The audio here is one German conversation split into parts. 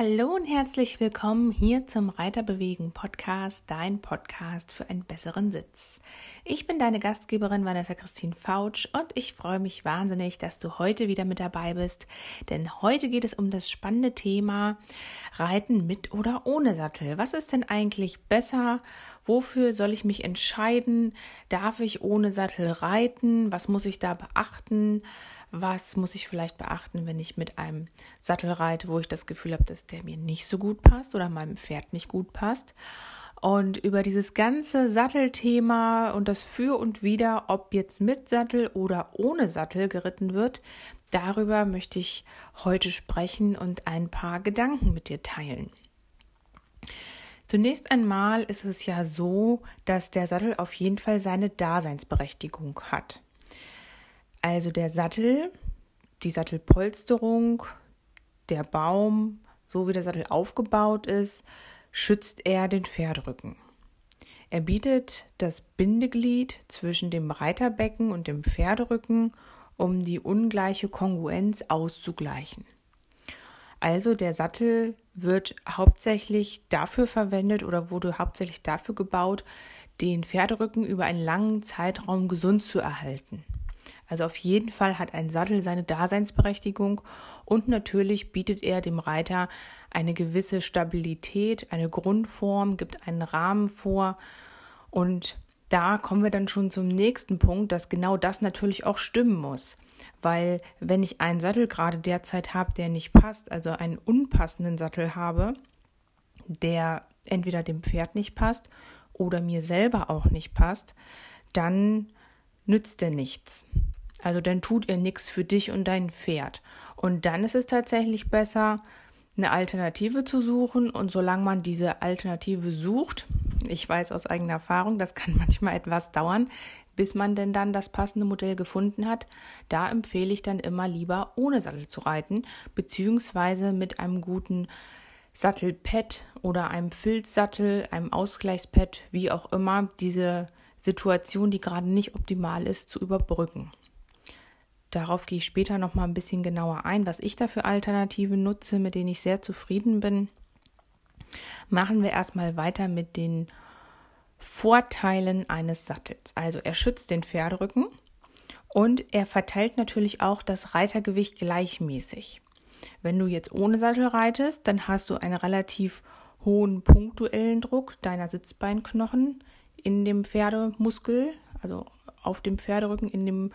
Hallo und herzlich willkommen hier zum Reiterbewegen Podcast, dein Podcast für einen besseren Sitz. Ich bin deine Gastgeberin Vanessa Christine Fautsch und ich freue mich wahnsinnig, dass du heute wieder mit dabei bist, denn heute geht es um das spannende Thema Reiten mit oder ohne Sattel. Was ist denn eigentlich besser? Wofür soll ich mich entscheiden? Darf ich ohne Sattel reiten? Was muss ich da beachten? Was muss ich vielleicht beachten, wenn ich mit einem Sattel reite, wo ich das Gefühl habe, dass der mir nicht so gut passt oder meinem Pferd nicht gut passt. Und über dieses ganze Sattelthema und das Für und Wider, ob jetzt mit Sattel oder ohne Sattel geritten wird, darüber möchte ich heute sprechen und ein paar Gedanken mit dir teilen. Zunächst einmal ist es ja so, dass der Sattel auf jeden Fall seine Daseinsberechtigung hat. Also der Sattel, die Sattelpolsterung, der Baum, so wie der Sattel aufgebaut ist, schützt er den Pferderücken. Er bietet das Bindeglied zwischen dem Reiterbecken und dem Pferderücken, um die ungleiche Kongruenz auszugleichen. Also der Sattel wird hauptsächlich dafür verwendet oder wurde hauptsächlich dafür gebaut, den Pferderücken über einen langen Zeitraum gesund zu erhalten. Also auf jeden Fall hat ein Sattel seine Daseinsberechtigung und natürlich bietet er dem Reiter eine gewisse Stabilität, eine Grundform, gibt einen Rahmen vor und da kommen wir dann schon zum nächsten Punkt, dass genau das natürlich auch stimmen muss. Weil wenn ich einen Sattel gerade derzeit habe, der nicht passt, also einen unpassenden Sattel habe, der entweder dem Pferd nicht passt oder mir selber auch nicht passt, dann nützt er nichts. Also dann tut er nichts für dich und dein Pferd. Und dann ist es tatsächlich besser, eine Alternative zu suchen. Und solange man diese Alternative sucht, ich weiß aus eigener Erfahrung, das kann manchmal etwas dauern, bis man denn dann das passende Modell gefunden hat. Da empfehle ich dann immer lieber ohne Sattel zu reiten, beziehungsweise mit einem guten Sattelpad oder einem Filzsattel, einem Ausgleichspad, wie auch immer, diese Situation, die gerade nicht optimal ist, zu überbrücken. Darauf gehe ich später noch mal ein bisschen genauer ein, was ich da für Alternativen nutze, mit denen ich sehr zufrieden bin. Machen wir erstmal weiter mit den Vorteilen eines Sattels. Also er schützt den Pferderücken und er verteilt natürlich auch das Reitergewicht gleichmäßig. Wenn du jetzt ohne Sattel reitest, dann hast du einen relativ hohen punktuellen Druck deiner Sitzbeinknochen in dem Pferdemuskel, also auf dem Pferderücken, in dem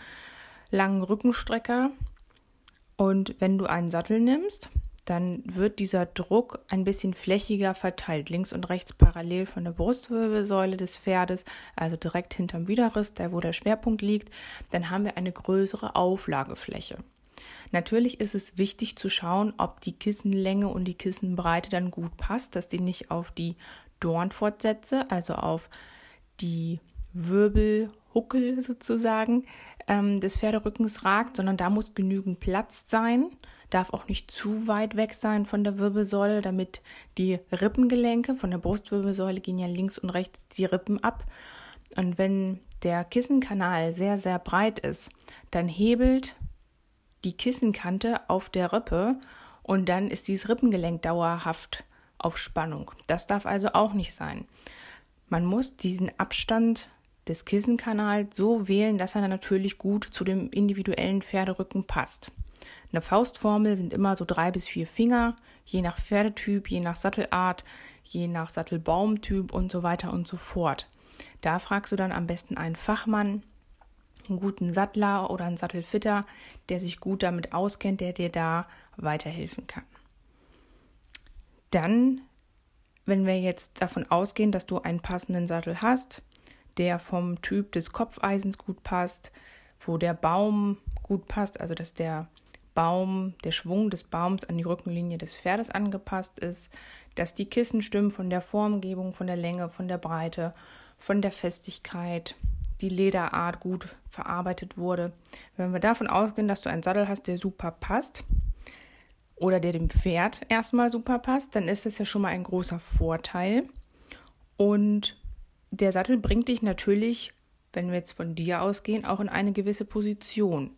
langen Rückenstrecker. Und wenn du einen Sattel nimmst, dann wird dieser Druck ein bisschen flächiger verteilt, links und rechts parallel von der Brustwirbelsäule des Pferdes, also direkt hinterm Widerriss, da wo der Schwerpunkt liegt, dann haben wir eine größere Auflagefläche. Natürlich ist es wichtig zu schauen, ob die Kissenlänge und die Kissenbreite dann gut passt, dass die nicht auf die Dornfortsätze, also auf die Wirbelhuckel sozusagen ähm, des Pferderückens ragt, sondern da muss genügend Platz sein, darf auch nicht zu weit weg sein von der Wirbelsäule, damit die Rippengelenke von der Brustwirbelsäule gehen ja links und rechts die Rippen ab. Und wenn der Kissenkanal sehr, sehr breit ist, dann hebelt die Kissenkante auf der Rippe und dann ist dieses Rippengelenk dauerhaft auf Spannung. Das darf also auch nicht sein. Man muss diesen Abstand des Kissenkanals so wählen, dass er natürlich gut zu dem individuellen Pferderücken passt. Eine Faustformel sind immer so drei bis vier Finger, je nach Pferdetyp, je nach Sattelart, je nach Sattelbaumtyp und so weiter und so fort. Da fragst du dann am besten einen Fachmann, einen guten Sattler oder einen Sattelfitter, der sich gut damit auskennt, der dir da weiterhelfen kann. Dann, wenn wir jetzt davon ausgehen, dass du einen passenden Sattel hast, der vom Typ des Kopfeisens gut passt, wo der Baum gut passt, also dass der Baum, der Schwung des Baums an die Rückenlinie des Pferdes angepasst ist, dass die Kissen stimmen von der Formgebung, von der Länge, von der Breite, von der Festigkeit, die Lederart gut verarbeitet wurde. Wenn wir davon ausgehen, dass du einen Sattel hast, der super passt oder der dem Pferd erstmal super passt, dann ist das ja schon mal ein großer Vorteil. Und der Sattel bringt dich natürlich, wenn wir jetzt von dir ausgehen, auch in eine gewisse Position.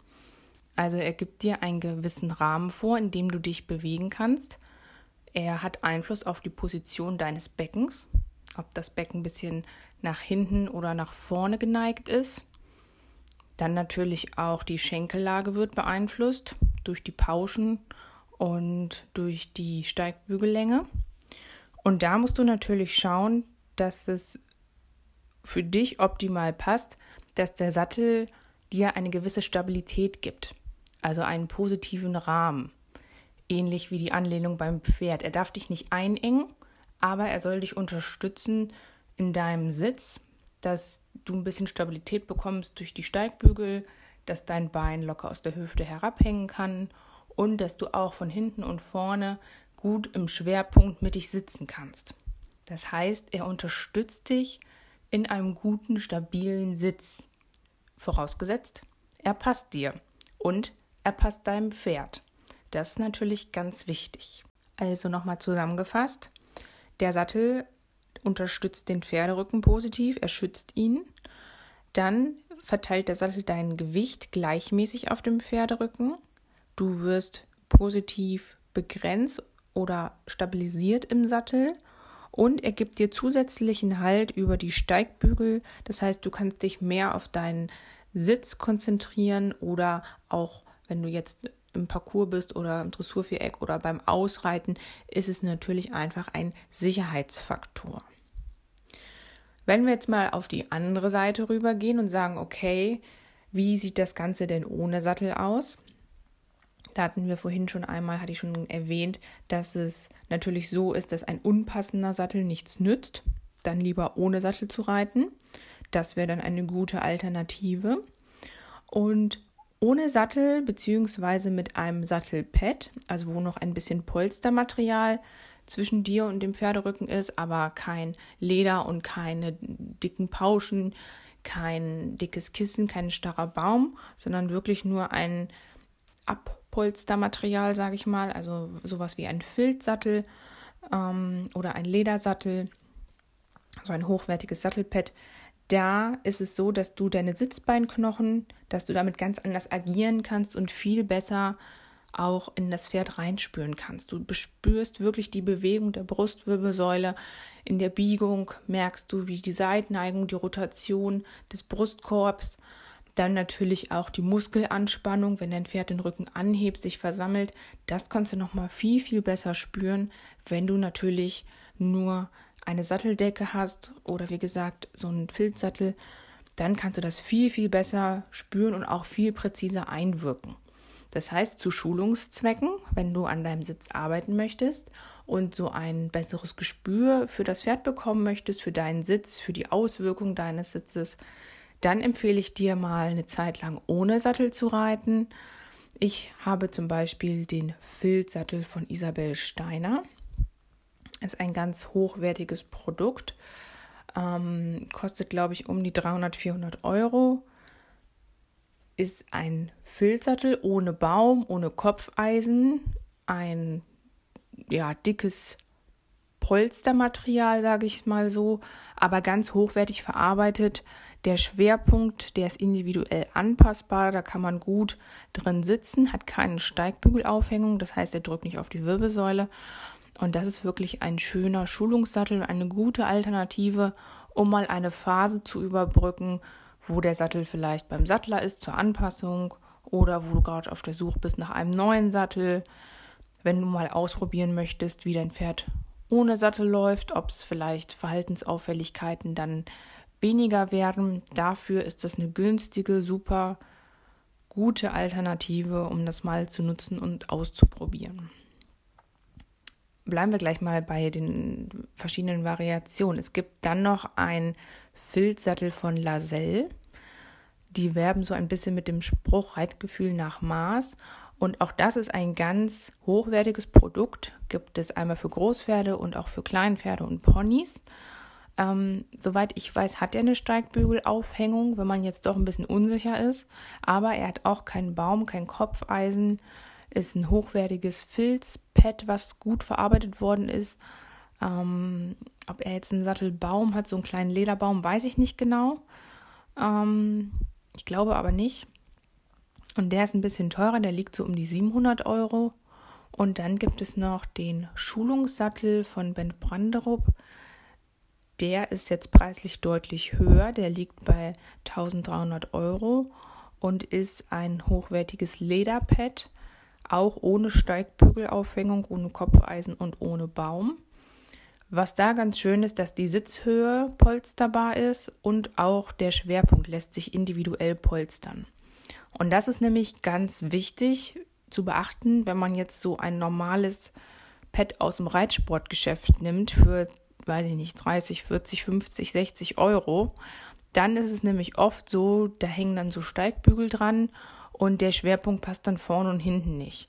Also er gibt dir einen gewissen Rahmen vor, in dem du dich bewegen kannst. Er hat Einfluss auf die Position deines Beckens, ob das Becken ein bisschen nach hinten oder nach vorne geneigt ist. Dann natürlich auch die Schenkellage wird beeinflusst durch die Pauschen und durch die Steigbügellänge. Und da musst du natürlich schauen, dass es für dich optimal passt, dass der Sattel dir eine gewisse Stabilität gibt, also einen positiven Rahmen, ähnlich wie die Anlehnung beim Pferd. Er darf dich nicht einengen, aber er soll dich unterstützen in deinem Sitz, dass du ein bisschen Stabilität bekommst durch die Steigbügel, dass dein Bein locker aus der Hüfte herabhängen kann und dass du auch von hinten und vorne gut im Schwerpunkt mittig sitzen kannst. Das heißt, er unterstützt dich in einem guten, stabilen Sitz. Vorausgesetzt, er passt dir und er passt deinem Pferd. Das ist natürlich ganz wichtig. Also nochmal zusammengefasst, der Sattel unterstützt den Pferderücken positiv, er schützt ihn. Dann verteilt der Sattel dein Gewicht gleichmäßig auf dem Pferderücken. Du wirst positiv begrenzt oder stabilisiert im Sattel und er gibt dir zusätzlichen Halt über die Steigbügel. Das heißt, du kannst dich mehr auf deinen Sitz konzentrieren oder auch, wenn du jetzt im Parcours bist oder im Dressurviereck oder beim Ausreiten, ist es natürlich einfach ein Sicherheitsfaktor. Wenn wir jetzt mal auf die andere Seite rübergehen und sagen, okay, wie sieht das Ganze denn ohne Sattel aus? Da hatten wir vorhin schon einmal, hatte ich schon erwähnt, dass es natürlich so ist, dass ein unpassender Sattel nichts nützt. Dann lieber ohne Sattel zu reiten. Das wäre dann eine gute Alternative. Und ohne Sattel beziehungsweise mit einem Sattelpad, also wo noch ein bisschen Polstermaterial zwischen dir und dem Pferderücken ist, aber kein Leder und keine dicken Pauschen, kein dickes Kissen, kein starrer Baum, sondern wirklich nur ein Abpolstermaterial, sage ich mal, also sowas wie ein Filzsattel ähm, oder ein Ledersattel, so ein hochwertiges Sattelpad. Da ist es so, dass du deine Sitzbeinknochen, dass du damit ganz anders agieren kannst und viel besser auch in das Pferd reinspüren kannst. Du bespürst wirklich die Bewegung der Brustwirbelsäule. In der Biegung merkst du, wie die Seitneigung, die Rotation des Brustkorbs dann natürlich auch die Muskelanspannung, wenn dein Pferd den Rücken anhebt, sich versammelt. Das kannst du nochmal viel, viel besser spüren, wenn du natürlich nur eine Satteldecke hast oder wie gesagt so einen Filzsattel. Dann kannst du das viel, viel besser spüren und auch viel präziser einwirken. Das heißt, zu Schulungszwecken, wenn du an deinem Sitz arbeiten möchtest und so ein besseres Gespür für das Pferd bekommen möchtest, für deinen Sitz, für die Auswirkung deines Sitzes, dann empfehle ich dir mal eine Zeit lang ohne Sattel zu reiten. Ich habe zum Beispiel den Filzsattel von Isabel Steiner. Ist ein ganz hochwertiges Produkt. Ähm, kostet, glaube ich, um die 300, 400 Euro. Ist ein Filzsattel ohne Baum, ohne Kopfeisen. Ein ja, dickes Polstermaterial, sage ich mal so, aber ganz hochwertig verarbeitet. Der Schwerpunkt, der ist individuell anpassbar, da kann man gut drin sitzen, hat keine Steigbügelaufhängung, das heißt, er drückt nicht auf die Wirbelsäule. Und das ist wirklich ein schöner Schulungssattel und eine gute Alternative, um mal eine Phase zu überbrücken, wo der Sattel vielleicht beim Sattler ist zur Anpassung oder wo du gerade auf der Suche bist nach einem neuen Sattel. Wenn du mal ausprobieren möchtest, wie dein Pferd ohne Sattel läuft, ob es vielleicht Verhaltensauffälligkeiten dann weniger werden. Dafür ist das eine günstige, super gute Alternative, um das mal zu nutzen und auszuprobieren. Bleiben wir gleich mal bei den verschiedenen Variationen. Es gibt dann noch ein Filzsattel von Laselle. Die werben so ein bisschen mit dem Spruch Reitgefühl nach Maß. Und auch das ist ein ganz hochwertiges Produkt. Gibt es einmal für Großpferde und auch für Kleinpferde und Ponys. Ähm, soweit ich weiß, hat er eine Steigbügelaufhängung, wenn man jetzt doch ein bisschen unsicher ist. Aber er hat auch keinen Baum, kein Kopfeisen. Ist ein hochwertiges Filzpad, was gut verarbeitet worden ist. Ähm, ob er jetzt einen Sattelbaum hat, so einen kleinen Lederbaum, weiß ich nicht genau. Ähm, ich glaube aber nicht. Und der ist ein bisschen teurer, der liegt so um die 700 Euro. Und dann gibt es noch den Schulungssattel von Ben Branderup. Der ist jetzt preislich deutlich höher. Der liegt bei 1300 Euro und ist ein hochwertiges Lederpad, auch ohne Steigbügelaufhängung, ohne Kopfeisen und ohne Baum. Was da ganz schön ist, dass die Sitzhöhe polsterbar ist und auch der Schwerpunkt lässt sich individuell polstern. Und das ist nämlich ganz wichtig zu beachten, wenn man jetzt so ein normales Pad aus dem Reitsportgeschäft nimmt für, weiß ich nicht, 30, 40, 50, 60 Euro. Dann ist es nämlich oft so, da hängen dann so Steigbügel dran und der Schwerpunkt passt dann vorne und hinten nicht.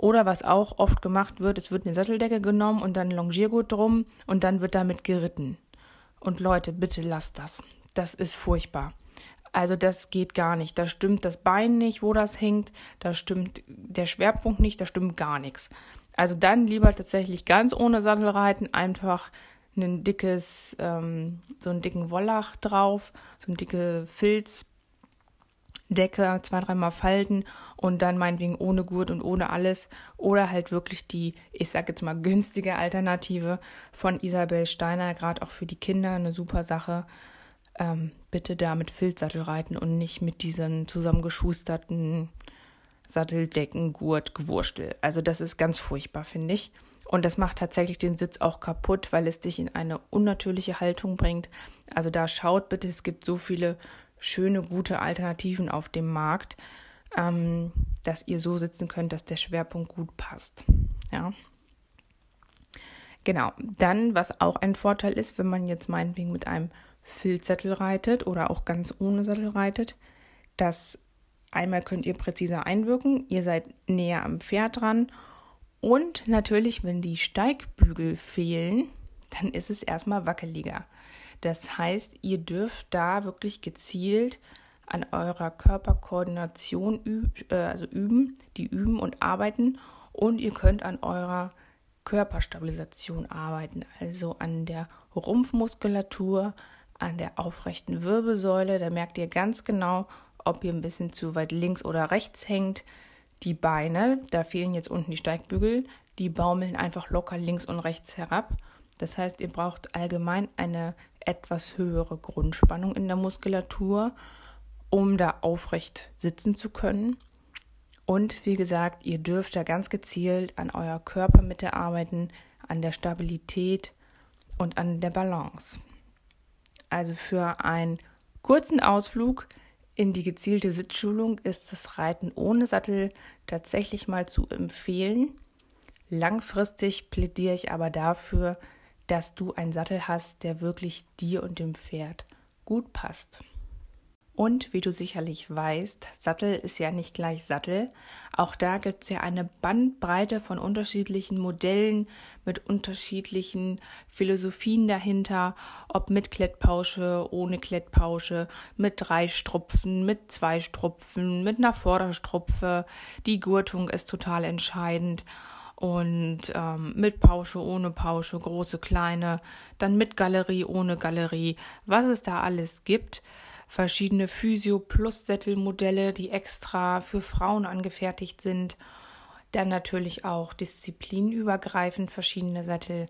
Oder was auch oft gemacht wird, es wird eine Satteldecke genommen und dann Longiergurt drum und dann wird damit geritten. Und Leute, bitte lasst das. Das ist furchtbar. Also das geht gar nicht. Da stimmt das Bein nicht, wo das hängt. Da stimmt der Schwerpunkt nicht. Da stimmt gar nichts. Also dann lieber tatsächlich ganz ohne Sattel reiten, einfach ein dickes, ähm, so einen dicken Wollach drauf, so ein dicke Filz, Decke zwei, dreimal falten und dann meinetwegen ohne Gurt und ohne alles. Oder halt wirklich die, ich sag jetzt mal, günstige Alternative von Isabel Steiner, gerade auch für die Kinder, eine super Sache. Ähm, bitte da mit Filzsattel reiten und nicht mit diesen zusammengeschusterten Satteldecken, Gurt, Gewurstel. Also das ist ganz furchtbar, finde ich. Und das macht tatsächlich den Sitz auch kaputt, weil es dich in eine unnatürliche Haltung bringt. Also da schaut bitte, es gibt so viele schöne, gute Alternativen auf dem Markt, ähm, dass ihr so sitzen könnt, dass der Schwerpunkt gut passt. Ja. Genau. Dann, was auch ein Vorteil ist, wenn man jetzt meinetwegen mit einem Filzsattel reitet oder auch ganz ohne Sattel reitet, dass einmal könnt ihr präziser einwirken, ihr seid näher am Pferd dran und natürlich, wenn die Steigbügel fehlen, dann ist es erstmal wackeliger. Das heißt, ihr dürft da wirklich gezielt an eurer Körperkoordination üb, äh, also üben, die üben und arbeiten und ihr könnt an eurer Körperstabilisation arbeiten, also an der Rumpfmuskulatur, an der aufrechten Wirbelsäule. Da merkt ihr ganz genau, ob ihr ein bisschen zu weit links oder rechts hängt. Die Beine, da fehlen jetzt unten die Steigbügel, die baumeln einfach locker links und rechts herab. Das heißt, ihr braucht allgemein eine etwas höhere Grundspannung in der Muskulatur, um da aufrecht sitzen zu können. Und wie gesagt, ihr dürft da ganz gezielt an eurer Körpermitte arbeiten, an der Stabilität und an der Balance. Also für einen kurzen Ausflug in die gezielte Sitzschulung ist das Reiten ohne Sattel tatsächlich mal zu empfehlen. Langfristig plädiere ich aber dafür, dass du einen Sattel hast, der wirklich dir und dem Pferd gut passt. Und wie du sicherlich weißt, Sattel ist ja nicht gleich Sattel. Auch da gibt es ja eine Bandbreite von unterschiedlichen Modellen mit unterschiedlichen Philosophien dahinter, ob mit Klettpausche, ohne Klettpausche, mit drei Strupfen, mit zwei Strupfen, mit einer Vorderstrupfe. Die Gurtung ist total entscheidend und ähm, mit Pausche, ohne Pausche, große, kleine, dann mit Galerie, ohne Galerie, was es da alles gibt. Verschiedene Physio-Plus-Sättelmodelle, die extra für Frauen angefertigt sind. Dann natürlich auch disziplinübergreifend verschiedene Sättel.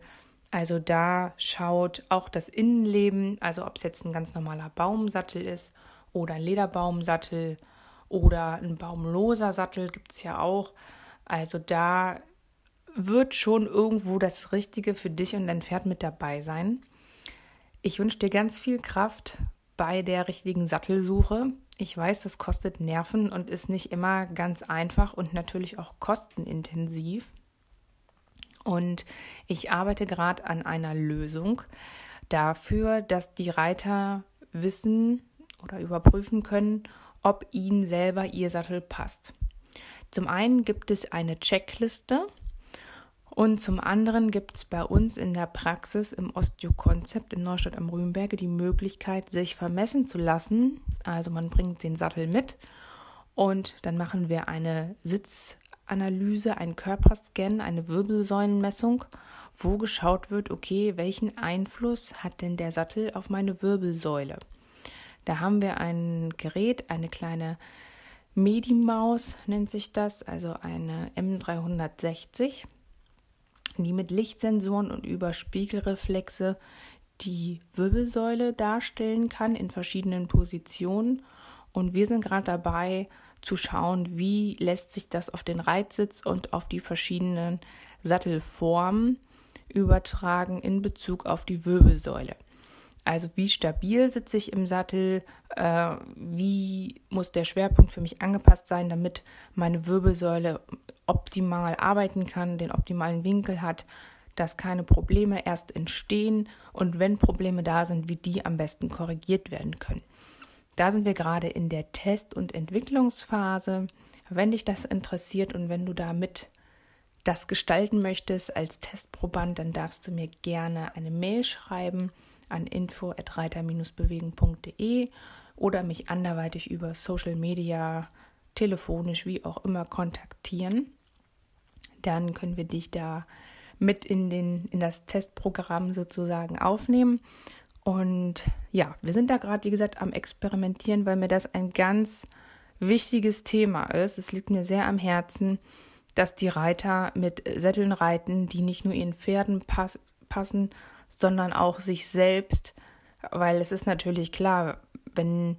Also da schaut auch das Innenleben, also ob es jetzt ein ganz normaler Baumsattel ist oder ein Lederbaumsattel oder ein baumloser Sattel gibt es ja auch. Also da wird schon irgendwo das Richtige für dich und dein Pferd mit dabei sein. Ich wünsche dir ganz viel Kraft bei der richtigen Sattelsuche. Ich weiß, das kostet Nerven und ist nicht immer ganz einfach und natürlich auch kostenintensiv. Und ich arbeite gerade an einer Lösung dafür, dass die Reiter wissen oder überprüfen können, ob ihnen selber ihr Sattel passt. Zum einen gibt es eine Checkliste, und zum anderen gibt es bei uns in der Praxis im Osteo-Konzept in Neustadt am Rübenberge die Möglichkeit, sich vermessen zu lassen. Also man bringt den Sattel mit und dann machen wir eine Sitzanalyse, einen Körperscan, eine Wirbelsäulenmessung, wo geschaut wird, okay, welchen Einfluss hat denn der Sattel auf meine Wirbelsäule? Da haben wir ein Gerät, eine kleine Medimaus nennt sich das, also eine M360, die mit Lichtsensoren und über Spiegelreflexe die Wirbelsäule darstellen kann in verschiedenen Positionen. Und wir sind gerade dabei zu schauen, wie lässt sich das auf den Reitsitz und auf die verschiedenen Sattelformen übertragen in Bezug auf die Wirbelsäule. Also wie stabil sitze ich im Sattel, äh, wie muss der Schwerpunkt für mich angepasst sein, damit meine Wirbelsäule optimal arbeiten kann, den optimalen Winkel hat, dass keine Probleme erst entstehen und wenn Probleme da sind, wie die am besten korrigiert werden können. Da sind wir gerade in der Test- und Entwicklungsphase. Wenn dich das interessiert und wenn du damit das gestalten möchtest als Testproband, dann darfst du mir gerne eine Mail schreiben an info@reiter-bewegen.de oder mich anderweitig über Social Media, telefonisch, wie auch immer kontaktieren. Dann können wir dich da mit in, den, in das Testprogramm sozusagen aufnehmen. Und ja, wir sind da gerade, wie gesagt, am Experimentieren, weil mir das ein ganz wichtiges Thema ist. Es liegt mir sehr am Herzen, dass die Reiter mit Sätteln reiten, die nicht nur ihren Pferden pass passen, sondern auch sich selbst, weil es ist natürlich klar, wenn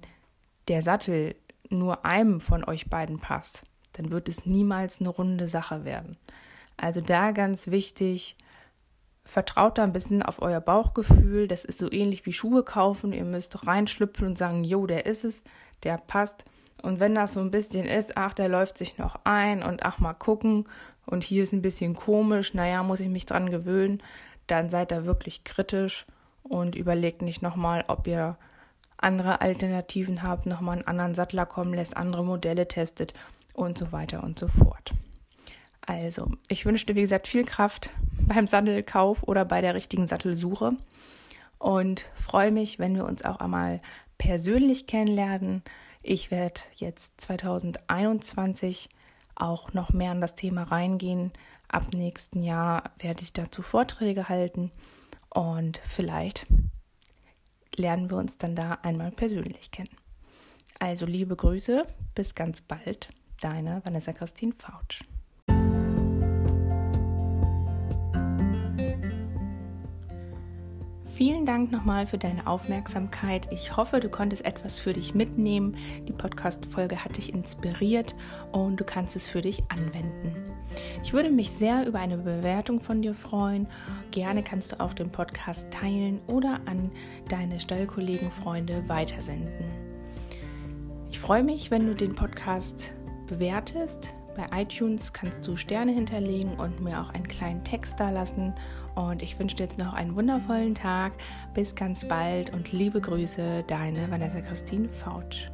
der Sattel nur einem von euch beiden passt, dann wird es niemals eine runde Sache werden. Also da ganz wichtig, vertraut da ein bisschen auf euer Bauchgefühl. Das ist so ähnlich wie Schuhe kaufen. Ihr müsst reinschlüpfen und sagen, jo, der ist es, der passt. Und wenn das so ein bisschen ist, ach, der läuft sich noch ein und ach, mal gucken und hier ist ein bisschen komisch, naja, muss ich mich dran gewöhnen, dann seid da wirklich kritisch und überlegt nicht nochmal, ob ihr andere Alternativen habt, nochmal einen anderen Sattler kommen lässt, andere Modelle testet und so weiter und so fort. Also, ich wünsche dir, wie gesagt, viel Kraft beim Sattelkauf oder bei der richtigen Sattelsuche und freue mich, wenn wir uns auch einmal persönlich kennenlernen. Ich werde jetzt 2021 auch noch mehr an das Thema reingehen. Ab nächsten Jahr werde ich dazu Vorträge halten und vielleicht lernen wir uns dann da einmal persönlich kennen. Also liebe Grüße, bis ganz bald, deine Vanessa Christine Fautsch. Vielen Dank nochmal für deine Aufmerksamkeit. Ich hoffe, du konntest etwas für dich mitnehmen. Die Podcast-Folge hat dich inspiriert und du kannst es für dich anwenden. Ich würde mich sehr über eine Bewertung von dir freuen. Gerne kannst du auch den Podcast teilen oder an deine Stallkollegen, Freunde weitersenden. Ich freue mich, wenn du den Podcast bewertest. Bei iTunes kannst du Sterne hinterlegen und mir auch einen kleinen Text da lassen. Und ich wünsche dir jetzt noch einen wundervollen Tag. Bis ganz bald und liebe Grüße, deine Vanessa Christine Fautsch.